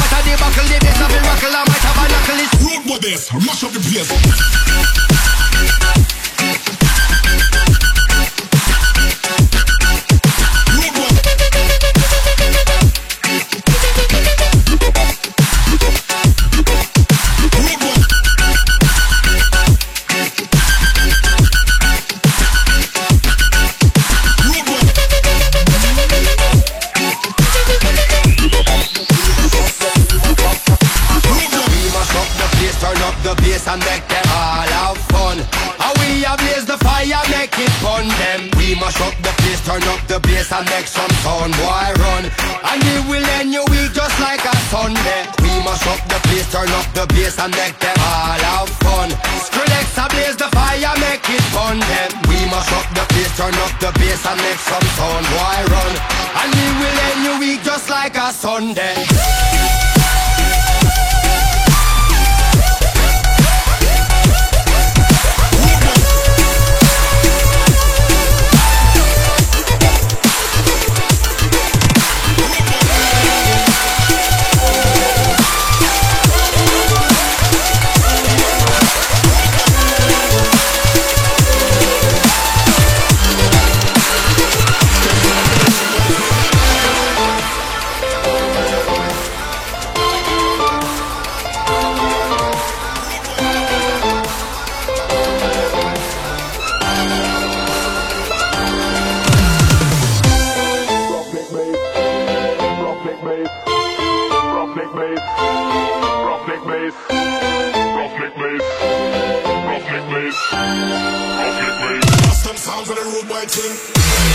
What are the buckle? The bass of the rockle. I might have a knuckle. It's rude with this. Mash up the place. and make some sound boy, run? And it will end your week just like a Sunday We must up the place, turn up the bass and make them all have fun Skrillex blaze the fire, make it fun then We must up the place, turn up the bass and make some sound boy, run? And it will end your week just like a Sunday for the rude bike thing.